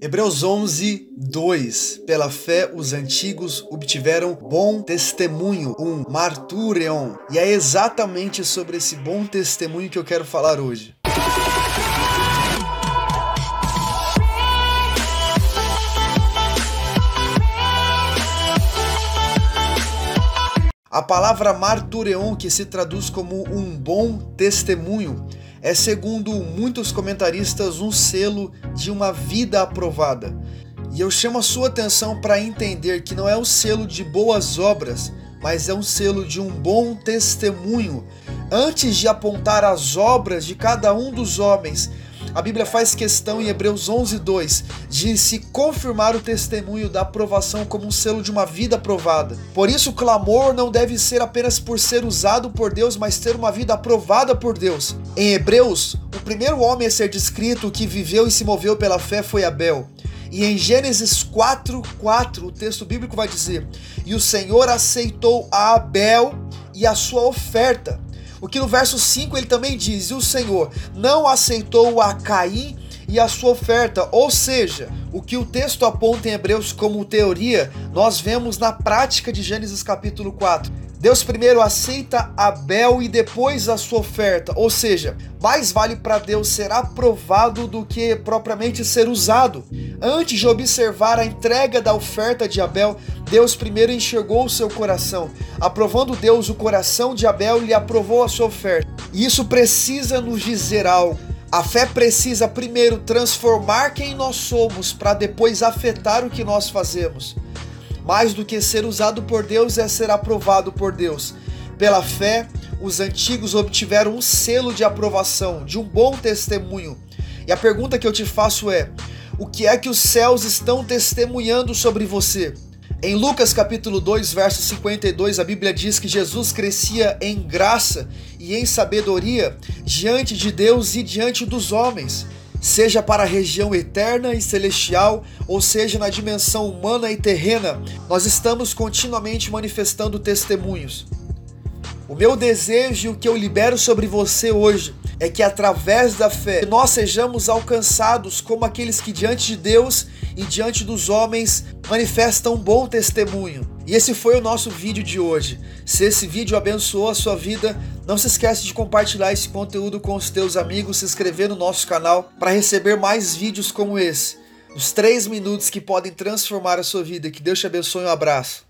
Hebreus 11, 2. Pela fé, os antigos obtiveram bom testemunho, um martureon. E é exatamente sobre esse bom testemunho que eu quero falar hoje. A palavra martureon, que se traduz como um bom testemunho, é, segundo muitos comentaristas, um selo de uma vida aprovada. E eu chamo a sua atenção para entender que não é o selo de boas obras, mas é um selo de um bom testemunho. Antes de apontar as obras de cada um dos homens, a Bíblia faz questão em Hebreus 11:2 de se confirmar o testemunho da aprovação como um selo de uma vida aprovada. Por isso, o clamor não deve ser apenas por ser usado por Deus, mas ter uma vida aprovada por Deus. Em Hebreus, o primeiro homem a ser descrito que viveu e se moveu pela fé foi Abel. E em Gênesis 4, 4, o texto bíblico vai dizer: E o Senhor aceitou a Abel e a sua oferta o que no verso 5 ele também diz: E o Senhor não aceitou a Caim e a sua oferta. Ou seja, o que o texto aponta em Hebreus como teoria, nós vemos na prática de Gênesis capítulo 4. Deus primeiro aceita Abel e depois a sua oferta, ou seja, mais vale para Deus ser aprovado do que propriamente ser usado. Antes de observar a entrega da oferta de Abel, Deus primeiro enxergou o seu coração. Aprovando Deus o coração de Abel, ele aprovou a sua oferta. E isso precisa nos dizer algo. A fé precisa primeiro transformar quem nós somos para depois afetar o que nós fazemos. Mais do que ser usado por Deus é ser aprovado por Deus. Pela fé, os antigos obtiveram um selo de aprovação, de um bom testemunho. E a pergunta que eu te faço é: o que é que os céus estão testemunhando sobre você? Em Lucas capítulo 2, verso 52, a Bíblia diz que Jesus crescia em graça e em sabedoria diante de Deus e diante dos homens seja para a região eterna e celestial, ou seja na dimensão humana e terrena, nós estamos continuamente manifestando testemunhos. O meu desejo e o que eu libero sobre você hoje é que através da fé nós sejamos alcançados como aqueles que diante de Deus e diante dos homens manifestam um bom testemunho. E esse foi o nosso vídeo de hoje. Se esse vídeo abençoou a sua vida, não se esqueça de compartilhar esse conteúdo com os teus amigos, se inscrever no nosso canal para receber mais vídeos como esse. Os três minutos que podem transformar a sua vida. Que Deus te abençoe. Um abraço.